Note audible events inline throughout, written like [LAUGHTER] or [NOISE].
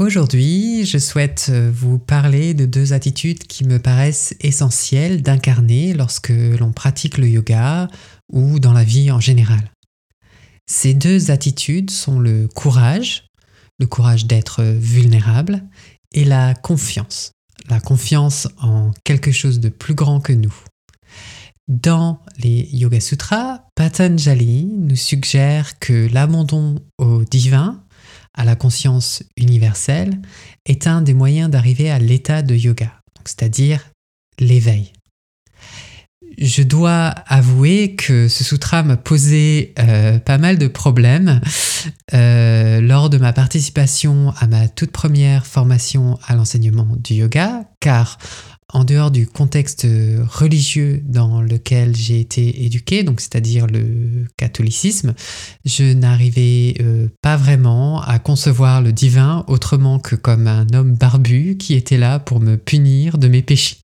Aujourd'hui, je souhaite vous parler de deux attitudes qui me paraissent essentielles d'incarner lorsque l'on pratique le yoga ou dans la vie en général. Ces deux attitudes sont le courage, le courage d'être vulnérable, et la confiance, la confiance en quelque chose de plus grand que nous. Dans les Yoga Sutras, Patanjali nous suggère que l'abandon au divin, à la conscience universelle, est un des moyens d'arriver à l'état de yoga, c'est-à-dire l'éveil. Je dois avouer que ce sutra m'a posé euh, pas mal de problèmes euh, lors de ma participation à ma toute première formation à l'enseignement du yoga, car en dehors du contexte religieux dans lequel j'ai été éduqué, donc c'est-à-dire le catholicisme, je n'arrivais euh, pas vraiment à concevoir le divin autrement que comme un homme barbu qui était là pour me punir de mes péchés.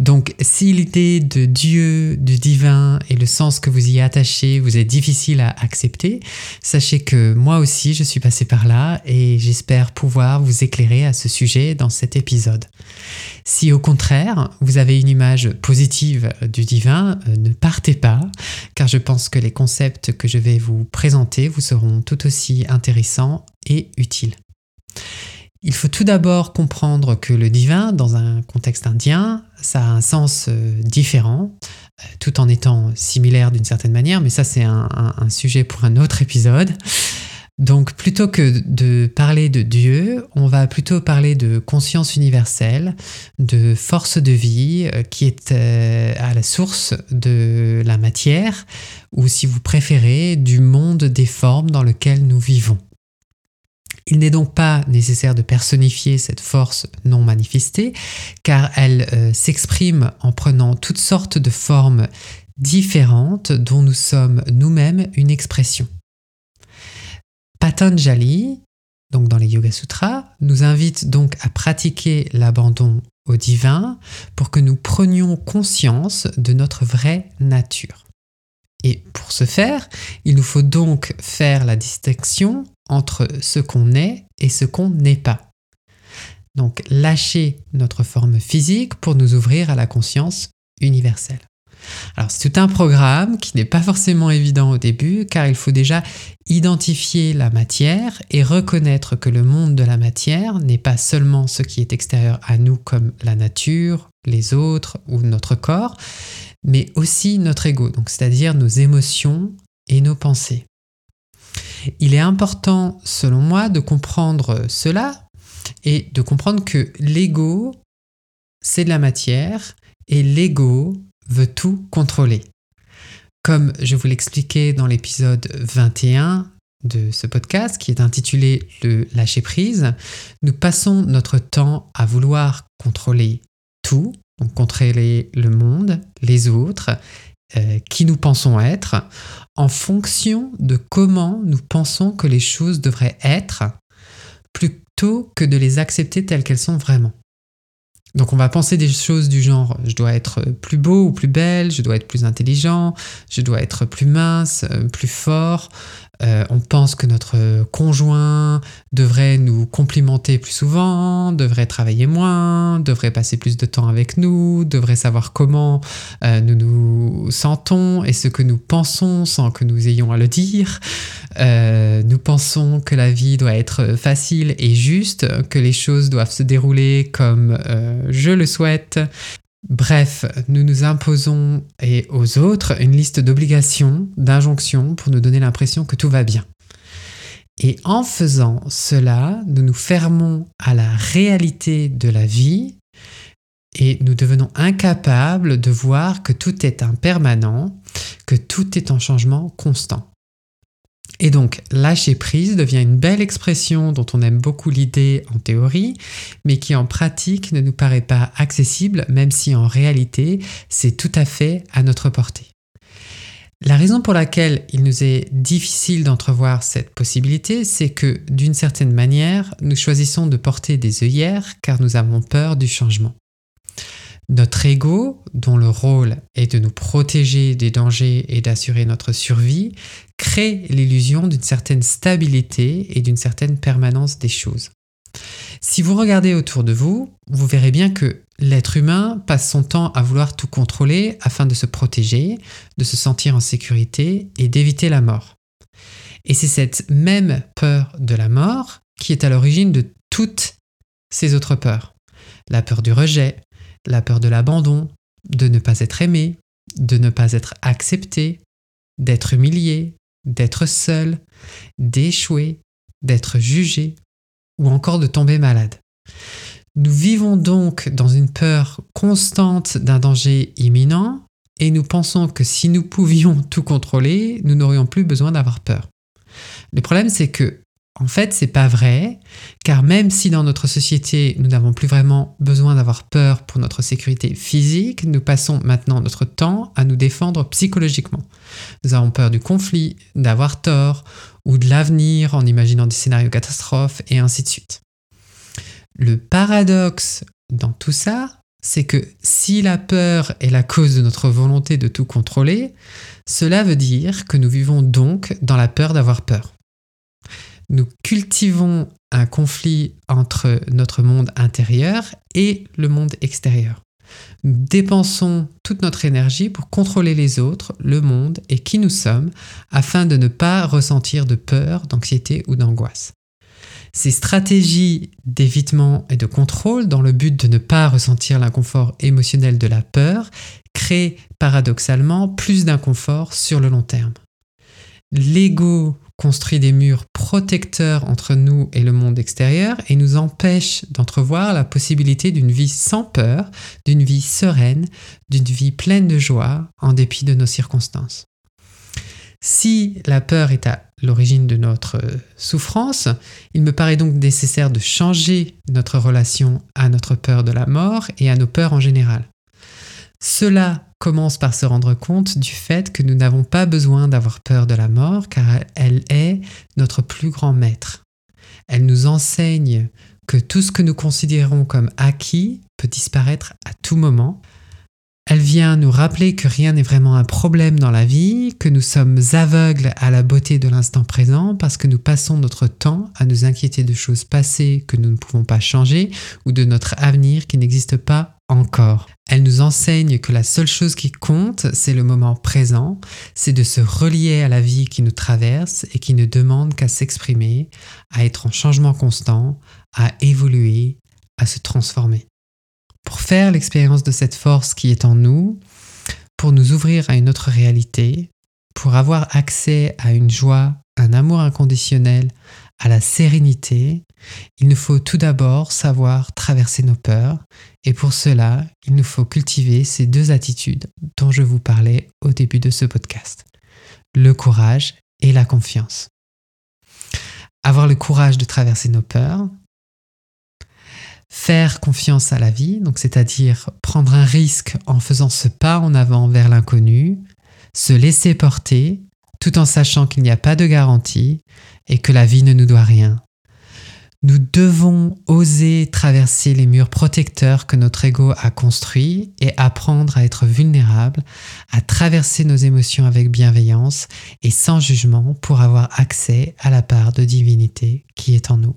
Donc si l'idée de Dieu, du divin et le sens que vous y attachez vous est difficile à accepter, sachez que moi aussi je suis passé par là et j'espère pouvoir vous éclairer à ce sujet dans cet épisode. Si au contraire vous avez une image positive du divin, euh, ne partez pas car je pense que les concepts que je vais vous présenter vous seront tout aussi intéressants et utiles. Il faut tout d'abord comprendre que le divin, dans un contexte indien, ça a un sens euh, différent, euh, tout en étant similaire d'une certaine manière, mais ça c'est un, sujet pour un autre épisode. Donc plutôt que de parler de Dieu, on va plutôt parler de conscience universelle, de force de vie euh, qui est à la source de la matière, ou si vous préférez, du monde des formes dans lequel nous vivons. Il n'est donc pas nécessaire de personnifier cette force non manifestée, car elle euh, s'exprime en prenant toutes sortes de formes différentes dont nous sommes nous-mêmes une expression. Patanjali, donc dans les Yoga Sutras, nous invite donc à pratiquer l'abandon au divin pour que nous prenions conscience de notre vraie nature. Et pour ce faire, il nous faut donc faire la distinction entre ce qu'on est et ce qu'on n'est pas. Donc lâcher notre forme physique pour nous ouvrir à la conscience universelle. Alors c'est tout un programme qui n'est pas forcément évident au début car il faut déjà identifier la matière et reconnaître que le monde de la matière n'est pas seulement ce qui est extérieur à nous comme la nature, les autres ou notre corps, mais aussi notre ego, donc c'est-à-dire nos émotions et nos pensées. Il est important, selon moi, de comprendre cela et de comprendre que l'ego, c'est de la matière et l'ego veut tout contrôler. Comme je vous l'expliquais dans l'épisode 21 de ce podcast qui est intitulé Le lâcher prise, nous passons notre temps à vouloir contrôler tout, donc contrôler le monde, les autres, qui nous pensons être, en fonction de comment nous pensons que les choses devraient être, plutôt que de les accepter telles qu'elles sont vraiment. Donc on va penser des choses du genre je dois être plus beau ou plus belle, je dois être plus intelligent, je dois être plus mince, euh, plus fort, euh, on pense que notre conjoint devrait nous complimenter plus souvent, devrait travailler moins, devrait passer plus de temps avec nous, devrait savoir comment euh, nous nous sentons et ce que nous pensons sans que nous ayons à le dire. Euh, nous pensons que la vie doit être facile et juste, que les choses doivent se dérouler comme je le souhaite, Bref, nous nous imposons et aux autres une liste d'obligations, d'injonctions pour nous donner l'impression que tout va bien. Et en faisant cela, nous nous fermons à la réalité de la vie et nous devenons incapables de voir que tout est impermanent, que tout est en changement constant. Et donc, lâcher prise devient une belle expression dont on aime beaucoup l'idée en théorie, mais qui en pratique ne nous paraît pas accessible, même si en réalité, c'est tout à fait à notre portée. La raison pour laquelle il nous est difficile d'entrevoir cette possibilité, c'est que d'une certaine manière, nous choisissons de porter des œillères car nous avons peur du changement. Notre ego, dont le rôle est de nous protéger des dangers et d'assurer notre survie, crée l'illusion d'une certaine stabilité et d'une certaine permanence des choses. Si vous regardez autour de vous, vous verrez bien que l'être humain passe son temps à vouloir tout contrôler afin de se protéger, de se sentir en sécurité et d'éviter la mort. Et c'est cette même peur de la mort qui est à l'origine de toutes ces autres peurs. La peur du rejet, la peur de l'abandon, de ne pas être aimé, de ne pas être accepté, d'être humilié, d'être seul, d'échouer, d'être jugé ou encore de tomber malade. Nous vivons donc dans une peur constante d'un danger imminent et nous pensons que si nous pouvions [LAUGHS] tout contrôler, nous n'aurions plus besoin d'avoir peur. Le problème c'est que en fait, c'est pas vrai, car même si dans notre société nous n'avons plus vraiment besoin d'avoir peur pour notre sécurité physique, nous passons maintenant notre temps à nous défendre psychologiquement. Nous avons peur du conflit, d'avoir tort, ou de l'avenir en imaginant des scénarios catastrophes, et ainsi de suite. Le paradoxe dans tout ça, c'est que si la peur est la cause de notre volonté de tout contrôler, cela veut dire que nous vivons donc dans la peur d'avoir peur nous cultivons un conflit entre notre monde intérieur et le monde extérieur. Nous dépensons toute notre énergie pour contrôler les autres, le monde et qui nous sommes afin de ne pas ressentir de peur, d'anxiété ou d'angoisse. Ces stratégies d'évitement et de contrôle dans le but de ne pas ressentir l'inconfort émotionnel de la peur créent paradoxalement plus d'inconfort sur le long terme. L'ego construit des murs protecteurs entre nous et le monde extérieur et nous empêche d'entrevoir la possibilité d'une vie sans peur, d'une vie sereine, d'une vie pleine de joie en dépit de nos circonstances. Si la peur est à l'origine de notre souffrance, il me paraît donc nécessaire de changer notre relation à notre peur de la mort et à nos peurs en général. Cela commence par se rendre compte du fait que nous n'avons pas besoin d'avoir peur de la mort car elle est notre plus grand maître. Elle nous enseigne que tout ce que nous considérons comme acquis peut disparaître à tout moment. Elle vient nous rappeler que rien n'est vraiment un problème dans la vie, que nous sommes aveugles à la beauté de l'instant présent parce que nous passons notre temps à nous inquiéter de choses passées que nous ne pouvons pas changer ou de notre avenir qui n'existe pas Elle nous enseigne que la seule chose qui compte, c'est le moment présent, c'est de se relier à la vie qui nous traverse et qui ne demande qu'à s'exprimer, à être en changement constant, à évoluer, à se transformer. Pour faire l'expérience de cette force qui est en nous, pour nous ouvrir à une autre réalité, pour avoir accès à une joie, un amour inconditionnel, à la sérénité, il nous faut tout d'abord savoir traverser nos peurs. Et pour cela, il nous faut cultiver ces deux attitudes dont je vous parlais au début de ce podcast. Le courage et la confiance. Avoir le courage de traverser nos peurs, faire confiance à la vie, donc c'est-à-dire prendre un risque en faisant ce pas en avant vers l'inconnu, se laisser porter tout en sachant qu'il n'y a pas de garantie et que la vie ne nous doit rien. Nous devons oser traverser les murs protecteurs que notre ego a construits et apprendre à être vulnérable, à traverser nos émotions avec bienveillance et sans jugement pour avoir accès à la part de divinité qui est en nous.